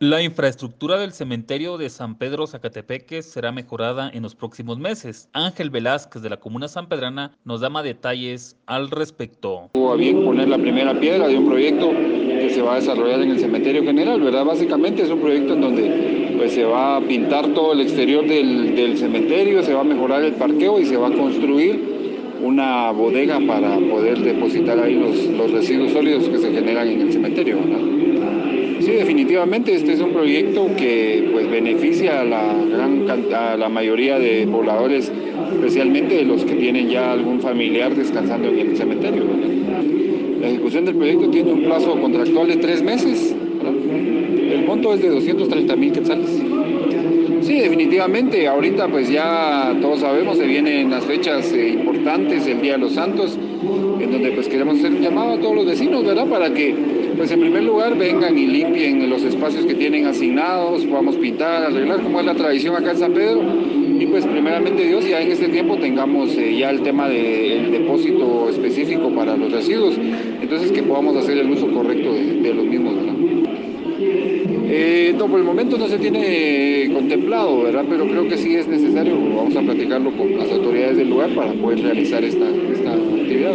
La infraestructura del cementerio de San Pedro Zacatepeque será mejorada en los próximos meses. Ángel Velázquez de la comuna San Pedrana nos da más detalles al respecto. A bien poner la primera piedra de un proyecto que se va a desarrollar en el cementerio general, ¿verdad? Básicamente es un proyecto en donde pues, se va a pintar todo el exterior del, del cementerio, se va a mejorar el parqueo y se va a construir una bodega para poder depositar ahí los, los residuos sólidos que se generan en el cementerio, ¿verdad? Definitivamente este es un proyecto que pues beneficia a la gran a la mayoría de pobladores, especialmente de los que tienen ya algún familiar descansando en el cementerio. La ejecución del proyecto tiene un plazo contractual de tres meses. El monto es de 230 mil quetzales. Sí, definitivamente. Ahorita pues ya todos sabemos, se vienen las fechas eh, importantes, el Día de los Santos, en donde pues queremos hacer un llamado a todos los vecinos, ¿verdad? Para que pues en primer lugar vengan y limpien los espacios que tienen asignados, podamos pintar, arreglar, como es la tradición acá en San Pedro. Y pues primeramente Dios, ya en este tiempo tengamos eh, ya el tema del depósito específico para los residuos, entonces que podamos hacer el uso correcto de, los mismos, ¿verdad? Eh, no, por el momento no se tiene contemplado, ¿verdad? Pero creo que sí es necesario, vamos a platicarlo con las autoridades del lugar para poder realizar esta, actividad.